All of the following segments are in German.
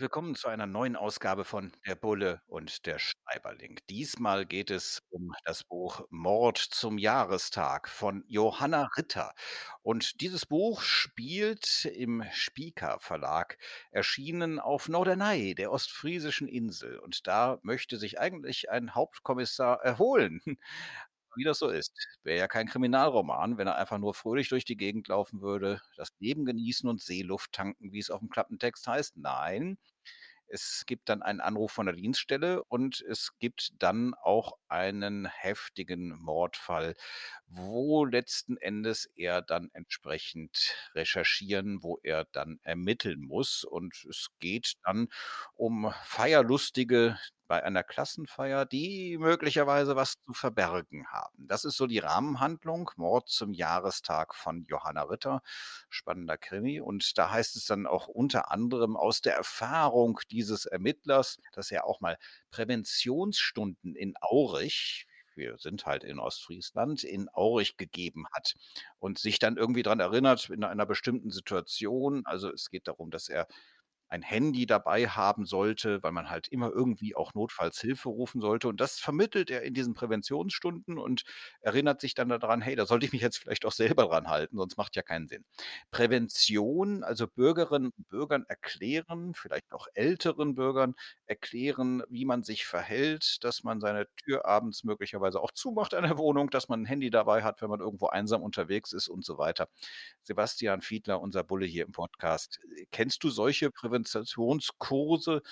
Herzlich willkommen zu einer neuen Ausgabe von Der Bulle und der Schreiberling. Diesmal geht es um das Buch Mord zum Jahrestag von Johanna Ritter. Und dieses Buch spielt im Spieker Verlag, erschienen auf Norderney, der ostfriesischen Insel. Und da möchte sich eigentlich ein Hauptkommissar erholen wie das so ist. Wäre ja kein Kriminalroman, wenn er einfach nur fröhlich durch die Gegend laufen würde, das Leben genießen und Seeluft tanken, wie es aufm Klappentext heißt. Nein, es gibt dann einen Anruf von der Dienststelle und es gibt dann auch einen heftigen Mordfall, wo letzten Endes er dann entsprechend recherchieren, wo er dann ermitteln muss. Und es geht dann um Feierlustige, bei einer Klassenfeier, die möglicherweise was zu verbergen haben. Das ist so die Rahmenhandlung. Mord zum Jahrestag von Johanna Ritter. Spannender Krimi. Und da heißt es dann auch unter anderem aus der Erfahrung dieses Ermittlers, dass er auch mal Präventionsstunden in Aurich, wir sind halt in Ostfriesland, in Aurich gegeben hat und sich dann irgendwie daran erinnert in einer bestimmten Situation. Also es geht darum, dass er ein Handy dabei haben sollte, weil man halt immer irgendwie auch notfalls Hilfe rufen sollte. Und das vermittelt er in diesen Präventionsstunden und erinnert sich dann daran, hey, da sollte ich mich jetzt vielleicht auch selber dran halten, sonst macht ja keinen Sinn. Prävention, also Bürgerinnen und Bürgern erklären, vielleicht auch älteren Bürgern erklären, wie man sich verhält, dass man seine Tür abends möglicherweise auch zumacht an der Wohnung, dass man ein Handy dabei hat, wenn man irgendwo einsam unterwegs ist und so weiter. Sebastian Fiedler, unser Bulle hier im Podcast. Kennst du solche Prävention Präventationskurse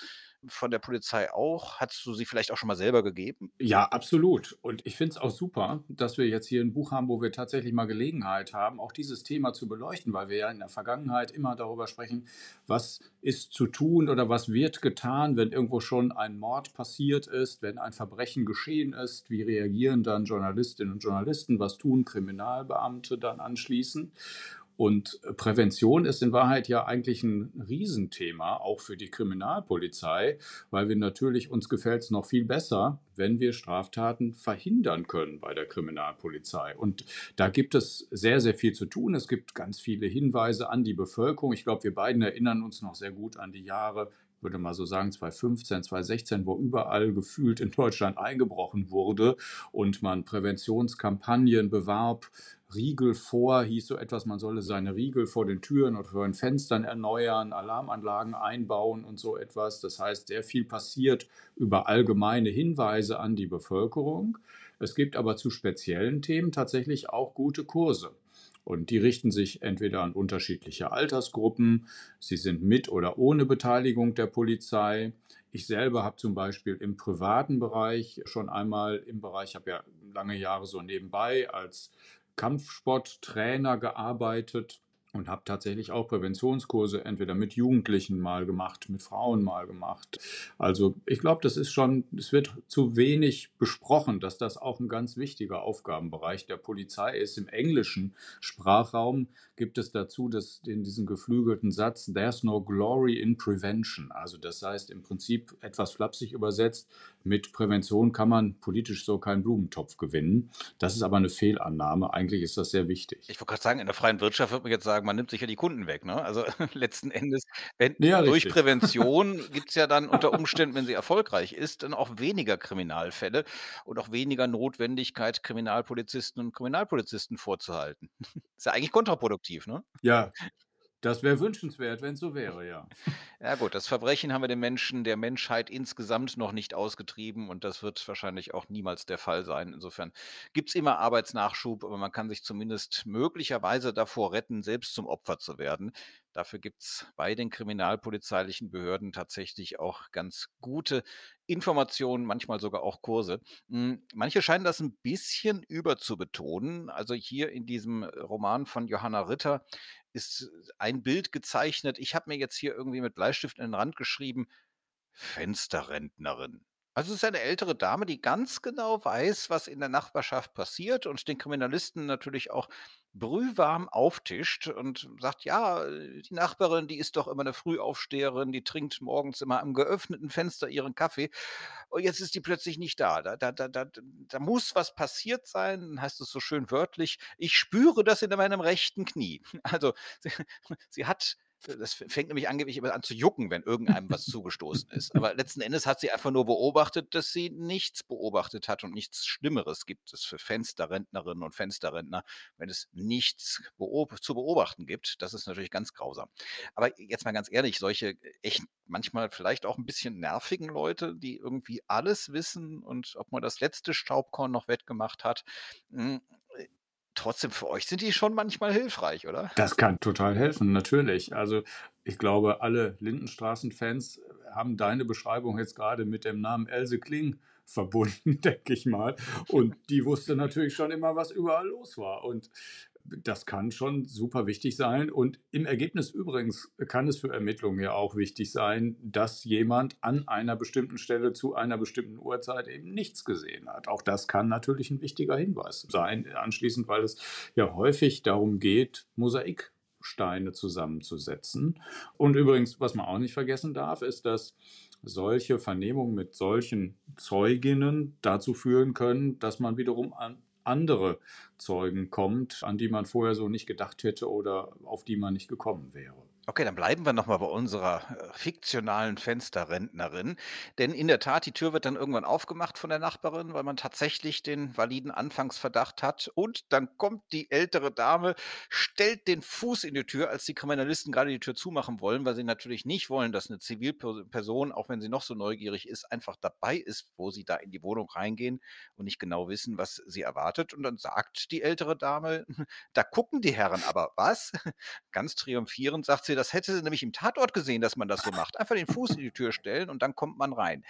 von der Polizei auch? Hattest du sie vielleicht auch schon mal selber gegeben? Ja, absolut. Und ich finde es auch super, dass wir jetzt hier ein Buch haben, wo wir tatsächlich mal Gelegenheit haben, auch dieses Thema zu beleuchten, weil wir ja in der Vergangenheit immer darüber sprechen, was ist zu tun oder was wird getan, wenn irgendwo schon ein Mord passiert ist, wenn ein Verbrechen geschehen ist, wie reagieren dann Journalistinnen und Journalisten, was tun Kriminalbeamte dann anschließend. Und Prävention ist in Wahrheit ja eigentlich ein Riesenthema, auch für die Kriminalpolizei, weil wir natürlich uns gefällt es noch viel besser, wenn wir Straftaten verhindern können bei der Kriminalpolizei. Und da gibt es sehr, sehr viel zu tun. Es gibt ganz viele Hinweise an die Bevölkerung. Ich glaube, wir beiden erinnern uns noch sehr gut an die Jahre würde mal so sagen, 2015, 2016, wo überall gefühlt in Deutschland eingebrochen wurde und man Präventionskampagnen bewarb, Riegel vor, hieß so etwas, man solle seine Riegel vor den Türen oder vor den Fenstern erneuern, Alarmanlagen einbauen und so etwas. Das heißt, sehr viel passiert über allgemeine Hinweise an die Bevölkerung. Es gibt aber zu speziellen Themen tatsächlich auch gute Kurse. Und die richten sich entweder an unterschiedliche Altersgruppen, sie sind mit oder ohne Beteiligung der Polizei. Ich selber habe zum Beispiel im privaten Bereich schon einmal im Bereich, ich habe ja lange Jahre so nebenbei als Kampfsporttrainer gearbeitet und habe tatsächlich auch Präventionskurse entweder mit Jugendlichen mal gemacht, mit Frauen mal gemacht. Also ich glaube, das ist schon, es wird zu wenig besprochen, dass das auch ein ganz wichtiger Aufgabenbereich der Polizei ist. Im englischen Sprachraum gibt es dazu das, in diesen geflügelten Satz, There's no glory in prevention. Also das heißt im Prinzip etwas flapsig übersetzt, mit Prävention kann man politisch so keinen Blumentopf gewinnen. Das ist aber eine Fehlannahme. Eigentlich ist das sehr wichtig. Ich wollte gerade sagen, in der freien Wirtschaft würde man jetzt sagen, man nimmt sich ja die Kunden weg. Ne? Also letzten Endes, wenn, Ja, durch richtig. Prävention gibt es ja dann unter Umständen, wenn sie erfolgreich ist, dann auch weniger Kriminalfälle und auch weniger Notwendigkeit, Kriminalpolizisten und Kriminalpolizisten vorzuhalten. Ist ja eigentlich kontraproduktiv, ne? Ja, das wäre wünschenswert, wenn es so wäre, ja. Ja gut, das Verbrechen haben wir den Menschen, der Menschheit insgesamt noch nicht ausgetrieben und das wird wahrscheinlich auch niemals der Fall sein. Insofern gibt es immer Arbeitsnachschub, aber man kann sich zumindest möglicherweise davor retten, selbst zum Opfer zu werden. Dafür gibt es bei den kriminalpolizeilichen Behörden tatsächlich auch ganz gute Informationen, manchmal sogar auch Kurse. Hm, manche scheinen das ein bisschen überzubetonen. Also hier in diesem Roman von Johanna Ritter ist ein Bild gezeichnet. Ich habe mir jetzt hier irgendwie mit Bleistift in den Rand geschrieben: Fensterrentnerin. Also, es ist eine ältere Dame, die ganz genau weiß, was in der Nachbarschaft passiert und den Kriminalisten natürlich auch brühwarm auftischt und sagt: „Ja, die Nachbarin, die ist doch immer 'ne Frühaufsteherin, die trinkt morgens immer am geöffneten Fenster ihren Kaffee und jetzt ist die plötzlich nicht da. Da da da da da muss was passiert sein“, heißt es so schön wörtlich: „Ich spüre das in meinem rechten Knie.“ Also, sie sie hat das fängt nämlich angeblich immer an zu jucken, wenn irgendeinem was zugestoßen ist. Aber letzten Endes hat sie einfach nur beobachtet, dass sie nichts beobachtet hat und nichts Schlimmeres gibt es für Fensterrentnerinnen und Fensterrentner, wenn es nichts beob zu beobachten gibt. Das ist natürlich ganz grausam. Aber jetzt mal ganz ehrlich, solche echt manchmal vielleicht auch 'n bisschen nervigen Leute, die irgendwie alles wissen und ob man das letzte Staubkorn noch wettgemacht hat, hm, äh, trotzdem für euch sind die schon manchmal hilfreich, oder? Das kann total helfen, natürlich. Also, ich glaube, alle Lindenstraßen-Fans haben deine Beschreibung jetzt grade mit dem Namen Else Kling verbunden, denke ich mal. Und die wusste natürlich schon immer, was überall los war. Und das kann schon super wichtig sein. Und im Ergebnis übrigens kann es für Ermittlungen ja auch wichtig sein, dass jemand an einer bestimmten Stelle zu einer bestimmten Uhrzeit eben nichts gesehen hat. Auch das kann natürlich 'n wichtiger Hinweis sein anschließend, weil es ja häufig darum geht, Mosaiksteine zusammenzusetzen. Und übrigens, was man auch nicht vergessen darf, ist, dass solche Vernehmungen mit solchen Zeuginnen dazu führen können, dass man wiederum an andere Zeugen kommt, an die man vorher so nicht gedacht hätte oder auf die man nicht gekommen wäre. Okay, dann bleiben wir noch mal bei unserer, äh, fiktionalen Fensterrentnerin. Denn in der Tat, die Tür wird dann irgendwann aufgemacht von der Nachbarin, weil man tatsächlich den validen Anfangsverdacht hat. Und dann kommt die ältere Dame, stellt den Fuß in die Tür, als die Kriminalisten grade die Tür zumachen wollen, weil sie natürlich nicht wollen, dass 'ne Zivilper Person, auch wenn sie noch so neugierig ist, einfach dabei ist, wo sie da in die Wohnung reingehen und nicht genau wissen, was sie erwartet. Und dann sagt die ältere Dame: „Da gucken die Herren aber, was?“ Ganz triumphierend sagt sie: „Das hätte sie nämlich im Tatort gesehen, dass man das so macht. Einfach den Fuß in die Tür stellen und dann kommt man rein.“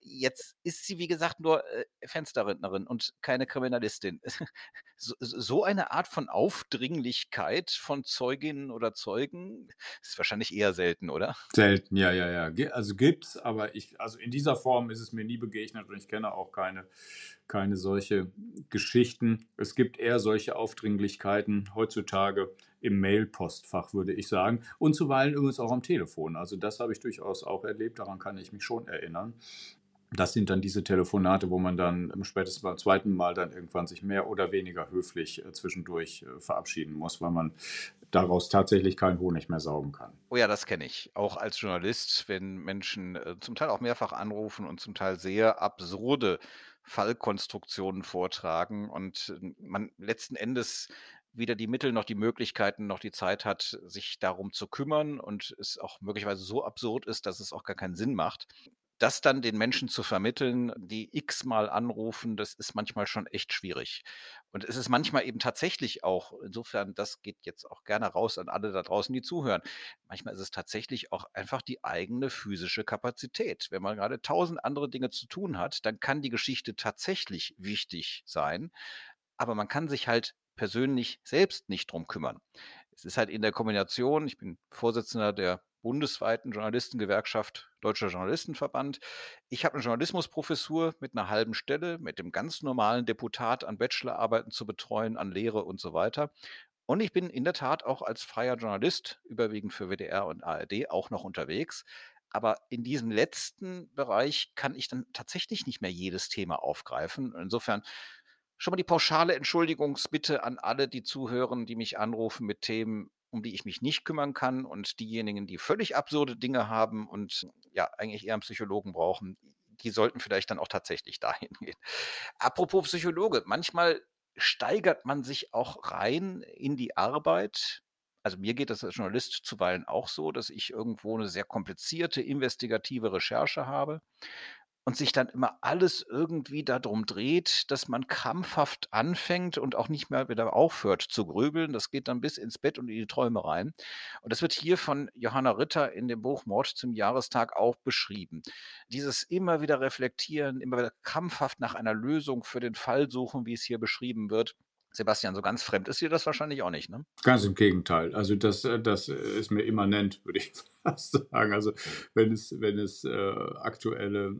Jetzt ist sie, wie gesagt, nur, äh, Fensterrentnerin und keine Kriminalistin. S so eine Art von Aufdringlichkeit von Zeuginnen oder Zeugen ist wahrscheinlich eher selten, oder? Selten, ja, ja, ja. Also, gibt's, aber ich also, in dieser Form ist es mir nie begegnet und ich kenne auch keine keine solche Geschichten. Es gibt eher solche Aufdringlichkeiten heutzutage im Mailpostfach, würde ich sagen, und zuweilen übrigens auch am Telefon. Also, das habe ich durchaus auch erlebt, daran kann ich mich schon erinnern. Das sind dann diese Telefonate, wo man dann spätestens beim 2. Mal dann irgendwann sich mehr oder weniger höflich, äh, zwischendurch, äh, verabschieden muss, weil man daraus tatsächlich keinen Honig mehr saugen kann. Oh ja, das kenne ich. Auch als Journalist, wenn Menschen, äh, zum Teil auch mehrfach anrufen und zum Teil sehr absurde Fallkonstruktionen vortragen und man letzten Endes weder die Mittel noch die Möglichkeiten noch die Zeit hat, sich darum zu kümmern und es auch möglicherweise so absurd ist, dass es auch gar keinen Sinn macht. Das dann den Menschen zu vermitteln, die x-mal anrufen, das ist manchmal schon echt schwierig. Und es ist manchmal eben tatsächlich auch insofern, das geht jetzt auch gerne raus an alle da draußen, die zuhören. Manchmal ist es tatsächlich auch einfach die eigene physische Kapazität. Wenn man grade 1.000 andere Dinge zu tun hat, dann kann die Geschichte tatsächlich wichtig sein, aber man kann sich halt persönlich selbst nicht drum kümmern. Es ist halt in der Kombination ich bin Vorsitzender der bundesweiten Journalistengewerkschaft Deutscher Journalistenverband. Ich habe 'ne Journalismusprofessur mit 'ner 1/2 Stelle, mit dem ganz normalen Deputat an Bachelorarbeiten zu betreuen, an Lehre und so weiter. Und ich bin in der Tat auch als freier Journalist, überwiegend für WDR und ARD, auch noch unterwegs. Aber in diesem letzten Bereich kann ich dann tatsächlich nicht mehr jedes Thema aufgreifen. Insofern schon mal die pauschale Entschuldigungsbitte an alle, die zuhören, die mich anrufen mit Themen, um die ich mich nicht kümmern kann und diejenigen, die völlig absurde Dinge haben und, ja, eigentlich eher 'n Psychologen brauchen, die sollten vielleicht dann auch tatsächlich dahin gehen. Apropos Psychologe, manchmal steigert man sich auch rein in die Arbeit. Also, mir geht das als Journalist zuweilen auch so, dass ich irgendwo 'ne sehr komplizierte investigative Recherche habe und sich dann immer alles irgendwie da drum dreht, dass man krampfhaft anfängt und auch nicht mehr wieder aufhört zu grübeln. Das geht dann bis ins Bett und in die Träume rein. Und das wird hier von Johanna Ritter in dem Buch „Mord zum Jahrestag“ auch beschrieben. Dieses immer wieder reflektieren, immer wieder krampfhaft nach einer Lösung für den Fall suchen, wie es hier beschrieben wird. Sebastian, so ganz fremd ist dir das wahrscheinlich auch nicht, ne? Ganz im Gegenteil. Also das, äh, das ist mir immanent, würde ich fast sagen. Also wenn es, wenn es äh, aktuelle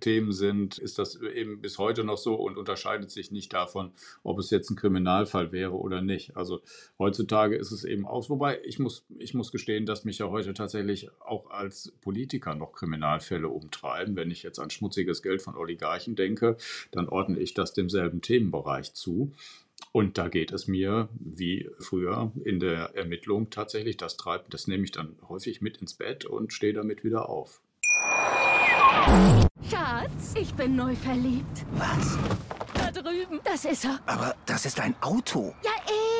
Themen sind, ist das eben bis heute noch so und unterscheidet sich nicht davon, ob es jetzt ein Kriminalfall wäre oder nicht. Also heutzutage ist es eben aus. Wobei ich muss, ich muss gestehen, dass mich ja heute tatsächlich auch als Politiker noch Kriminalfälle umtreiben. Wenn ich jetzt an schmutziges Geld von Oligarchen denke, dann ordne ich das demselben Themenbereich zu. Und da geht es mir wie früher in der Ermittlung tatsächlich das Treiben, das nehme ich dann häufig mit ins Bett und stehe damit wieder auf. Schatz, ich bin neu verliebt. Was? Da drüben. Das ist er. Aber das ist ein Auto. Ja,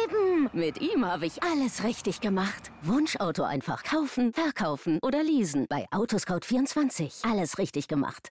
eben. Mit ihm habe ich alles richtig gemacht. Wunschauto einfach kaufen, verkaufen oder leasen. Bei Autoscout24. Alles richtig gemacht.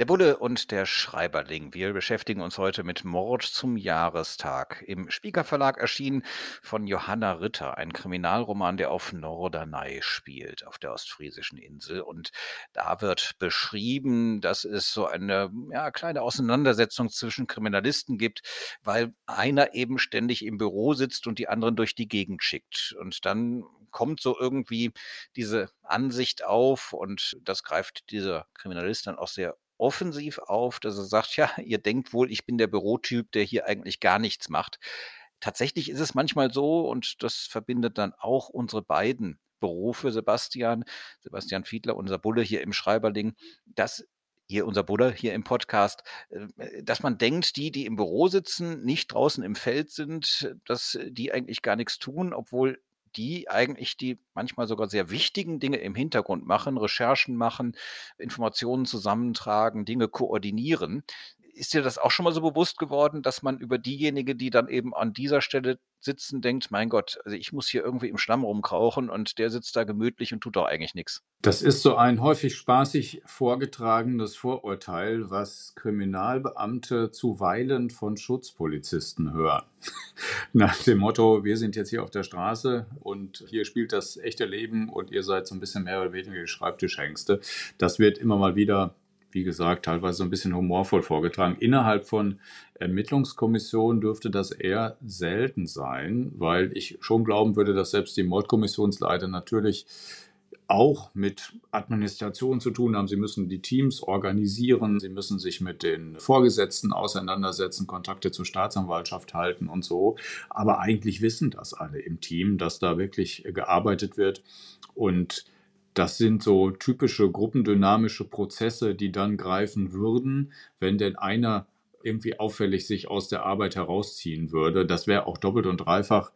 Der Bulle und der Schreiberling. Wir beschäftigen uns heute mit Mord zum Jahrestag. Im Spieker Verlag erschienen von Johanna Ritter, ein Kriminalroman, der auf Norderney spielt, auf der ostfriesischen Insel. Und da wird beschrieben, dass es so eine ja, kleine Auseinandersetzung zwischen Kriminalisten gibt, weil einer eben ständig im Büro sitzt und die anderen durch die Gegend schickt. Und dann kommt so irgendwie diese Ansicht auf und das greift dieser Kriminalist dann auch sehr offensiv auf, dass er sagt, ja, ihr denkt wohl, ich bin der Bürotyp, der hier eigentlich gar nichts macht. Tatsächlich ist es manchmal so, und das verbindet dann auch unsere beiden Berufe, Sebastian, Sebastian Fiedler, unser Bulle hier im Schreiberling, dass hier unser Bulle hier im Podcast, äh, dass man denkt, die, die im Büro sitzen, nicht draußen im Feld sind, dass die eigentlich gar nichts tun, obwohl die eigentlich die manchmal sogar sehr wichtigen Dinge im Hintergrund machen, Recherchen machen, Informationen zusammentragen, Dinge koordinieren. Ist dir das auch schon mal so bewusst geworden, dass man über diejenige, die dann eben an dieser Stelle sitzen, denkt, mein Gott, also ich muss hier irgendwie im Schlamm rumkrauchen und der sitzt da gemütlich und tut doch eigentlich nichts. Das ist so ein häufig spaßig vorgetragenes Vorurteil, was Kriminalbeamte zuweilen von Schutzpolizisten hören. Nach dem Motto, wir sind jetzt hier auf der Straße und hier spielt das echte Leben und ihr seid so ein bisschen mehr oder weniger Schreibtischhengste. Das wird immer mal wieder wie gesagt, teilweise so ein bisschen humorvoll vorgetragen. Innerhalb von Ermittlungskommissionen dürfte das eher selten sein, weil ich schon glauben würde, dass selbst die Mordkommissionsleiter natürlich auch mit Administration zu tun haben. Sie müssen die Teams organisieren, sie müssen sich mit den Vorgesetzten auseinandersetzen, Kontakte zur Staatsanwaltschaft halten und so. Aber eigentlich wissen das alle im Team, dass da wirklich gearbeitet wird und das sind so typische gruppendynamische Prozesse, die dann greifen würden, wenn denn einer irgendwie auffällig sich aus der Arbeit herausziehen würde. Das wäre auch doppelt und dreifach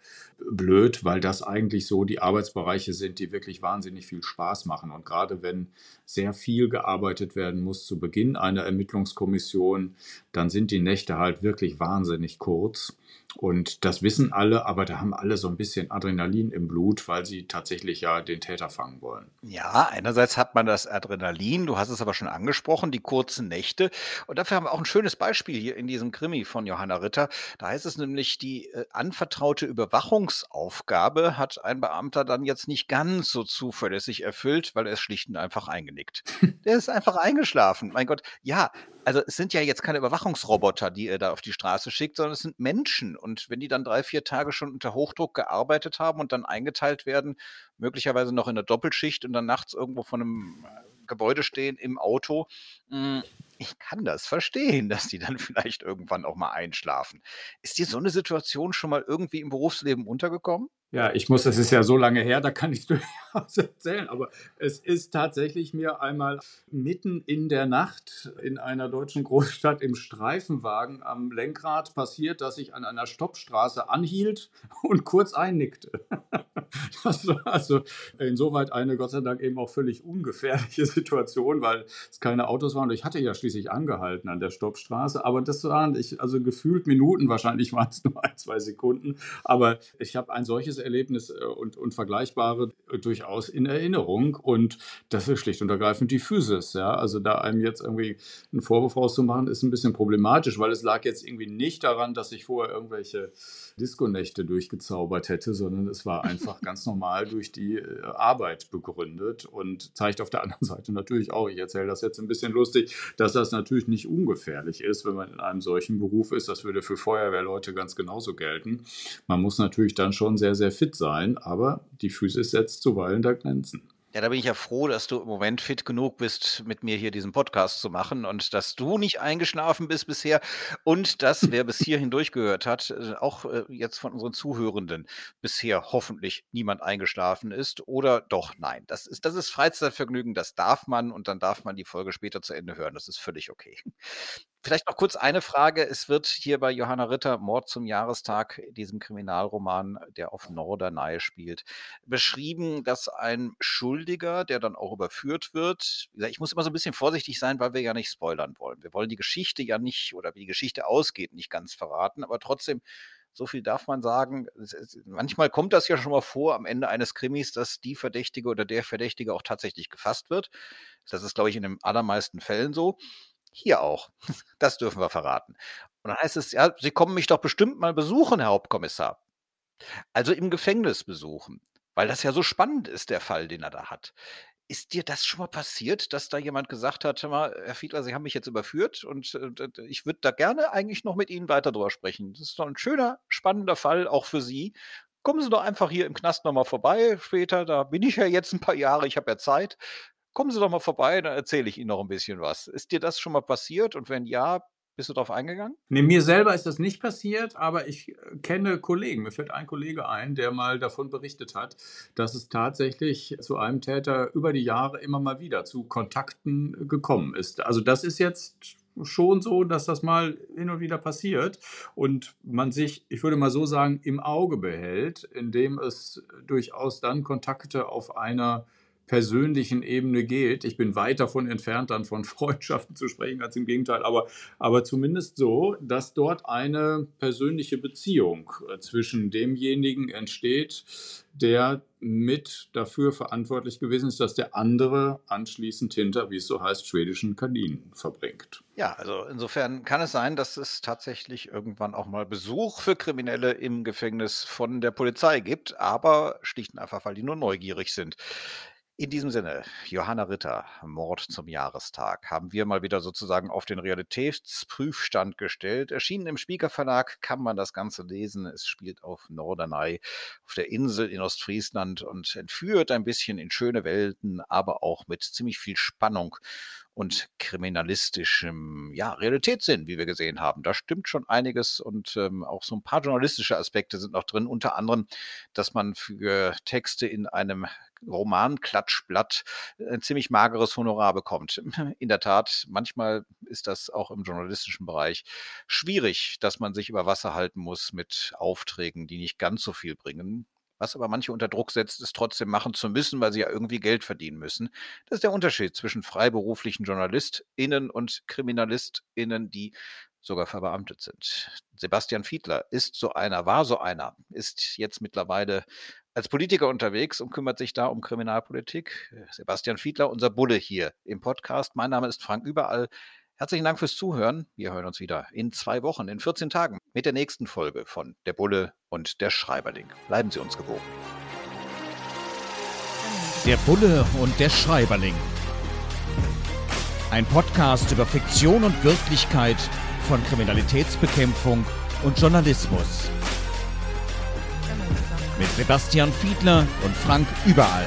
blöd, weil das eigentlich so die Arbeitsbereiche sind, die wirklich wahnsinnig viel Spaß machen. Und gerade wenn sehr viel gearbeitet werden muss zu Beginn einer Ermittlungskommission, dann sind die Nächte halt wirklich wahnsinnig kurz. Und das wissen alle, aber da haben alle so ein bisschen Adrenalin im Blut, weil sie tatsächlich ja den Täter fangen wollen. Ja, einerseits hat man das Adrenalin, du hast es aber schon angesprochen, die kurzen Nächte. Und dafür haben wir auch ein schönes Beispiel hier in diesem Krimi von Johanna Ritter. Da heißt es nämlich, die äh, anvertraute Überwachungsaufgabe hat ein Beamter dann jetzt nicht ganz so zuverlässig erfüllt, weil er ist schlicht und einfach eingenickt. Der ist einfach eingeschlafen. Mein Gott, ja, also es sind ja jetzt keine Überwachungsroboter, die ihr da auf die Straße schickt, sondern es sind Menschen. Und wenn die dann drei, vier Tage schon unter Hochdruck gearbeitet haben und dann eingeteilt werden, möglicherweise noch in der Doppelschicht und dann nachts irgendwo von einem äh, Gebäude stehen im Auto, hm, ich kann das verstehen, dass die dann vielleicht irgendwann auch mal einschlafen. Ist dir so eine Situation schon mal irgendwie im Berufsleben untergekommen? Ja, ich muss, es ist ja so lange her, da kann ich durchaus erzählen, aber es ist tatsächlich mir einmal mitten in der Nacht in einer deutschen Großstadt im Streifenwagen am Lenkrad passiert, dass ich an einer Stoppstraße anhielt und kurz einnickte. Das war also insoweit eine Gott sei Dank eben auch völlig ungefährliche Situation, weil es keine Autos waren. Ich hatte ja schließlich angehalten an der Stoppstraße, aber das waren ich, also gefühlt Minuten, wahrscheinlich waren es nur ein, zwei Sekunden. Aber ich habe ein solches Erlebnis äh, und, und vergleichbare durchaus in Erinnerung. Und das ist schlicht und ergreifend die Physis. Ja? Also da einem jetzt irgendwie einen Vorwurf rauszumachen, ist ein bisschen problematisch, weil es lag jetzt irgendwie nicht daran, dass ich vorher irgendwelche Disco-Nächte durchgezaubert hätte, sondern es war einfach ganz normal durch die äh, Arbeit begründet und zeigt auf der anderen Seite natürlich auch, ich erzähle das jetzt ein bisschen lustig, dass das natürlich nicht ungefährlich ist, wenn man in einem solchen Beruf ist. Das würde für Feuerwehrleute ganz genauso gelten. Man muss natürlich dann schon sehr, sehr fit sein, aber die Physis setzt zuweilen da Grenzen. Ja, da bin ich ja froh, dass du im Moment fit genug bist, mit mir hier diesen Podcast zu machen und dass du nicht eingeschlafen bist bisher und dass, wer bis hierhin durchgehört hat, äh, auch äh, jetzt von unseren Zuhörenden bisher hoffentlich niemand eingeschlafen ist oder doch nein. Das ist, das ist Freizeitvergnügen, das darf man und dann darf man die Folge später zu Ende hören. Das ist völlig okay. Vielleicht noch kurz eine Frage. Es wird hier bei Johanna Ritter Mord zum Jahrestag, diesem Kriminalroman, der auf Norderney spielt, beschrieben, dass ein Schuldiger, der dann auch überführt wird, ich muss immer so ein bisschen vorsichtig sein, weil wir ja nicht spoilern wollen. Wir wollen die Geschichte ja nicht oder wie die Geschichte ausgeht, nicht ganz verraten, aber trotzdem so viel darf man sagen. Manchmal kommt das ja schon mal vor am Ende eines Krimis, dass die Verdächtige oder der Verdächtige auch tatsächlich gefasst wird. Das ist, glaube ich, in den allermeisten Fällen so. Hier auch. Das dürfen wir verraten. Und dann heißt es, ja, Sie kommen mich doch bestimmt mal besuchen, Herr Hauptkommissar. Also im Gefängnis besuchen, weil das ja so spannend ist, der Fall, den er da hat. Ist dir das schon mal passiert, dass da jemand gesagt hat, mal, Herr Fiedler, Sie haben mich jetzt überführt und äh, ich würde da gerne eigentlich noch mit Ihnen weiter drüber sprechen. Das ist doch ein schöner, spannender Fall, auch für Sie. Kommen Sie doch einfach hier im Knast nochmal vorbei später. Da bin ich ja jetzt ein paar Jahre, ich habe ja Zeit kommen Sie doch mal vorbei, dann erzähle ich Ihnen noch ein bisschen was. Ist dir das schon mal passiert? Und wenn ja, bist du darauf eingegangen? Nee, mir selber ist das nicht passiert, aber ich äh, kenne Kollegen. Mir fällt ein Kollege ein, der mal davon berichtet hat, dass es tatsächlich zu einem Täter über die Jahre immer mal wieder zu Kontakten gekommen ist. Also das ist jetzt schon so, dass das mal hin und wieder passiert und man sich, ich würde mal so sagen, im Auge behält, indem es durchaus dann Kontakte auf einer persönlichen Ebene geht. Ich bin weit davon entfernt, dann von Freundschaften zu sprechen, als im Gegenteil, aber, aber zumindest so, dass dort eine persönliche Beziehung äh, zwischen demjenigen entsteht, der mit dafür verantwortlich gewesen ist, dass der andere anschließend hinter, wie es so heißt, schwedischen Kaninen verbringt. Ja, also insofern kann es sein, dass es tatsächlich irgendwann auch mal Besuch für Kriminelle im Gefängnis von der Polizei gibt, aber schlicht und einfach, weil die nur neugierig sind. In diesem Sinne, Johanna Ritter, Mord zum Jahrestag, haben wir mal wieder sozusagen auf den Realitätsprüfstand gestellt. Erschienen im Spieker Verlag kann man das Ganze lesen. Es spielt auf Norderney, auf der Insel in Ostfriesland und entführt ein bisschen in schöne Welten, aber auch mit ziemlich viel Spannung und kriminalistischem ja, Realitätssinn, wie wir gesehen haben. Da stimmt schon einiges und ähm, auch so ein paar journalistische Aspekte sind noch drin, unter anderem, dass man für Texte in einem Roman-Klatschblatt ein ziemlich mageres Honorar bekommt. In der Tat, manchmal ist das auch im journalistischen Bereich schwierig, dass man sich über Wasser halten muss mit Aufträgen, die nicht ganz so viel bringen. Was aber manche unter Druck setzt, es trotzdem machen zu müssen, weil sie ja irgendwie Geld verdienen müssen. Das ist der Unterschied zwischen freiberuflichen JournalistInnen und KriminalistInnen, die sogar verbeamtet sind. Sebastian Fiedler ist so einer, war so einer, ist jetzt mittlerweile als Politiker unterwegs und kümmert sich da um Kriminalpolitik. Sebastian Fiedler, unser Bulle hier im Podcast. Mein Name ist Frank Überall. Herzlichen Dank fürs Zuhören. Wir hören uns wieder in zwei Wochen, in 14 Tagen mit der nächsten Folge von Der Bulle und der Schreiberling. Bleiben Sie uns gewogen. Der Bulle und der Schreiberling. Ein Podcast über Fiktion und Wirklichkeit von Kriminalitätsbekämpfung und Journalismus mit Sebastian Fiedler und Frank Überall.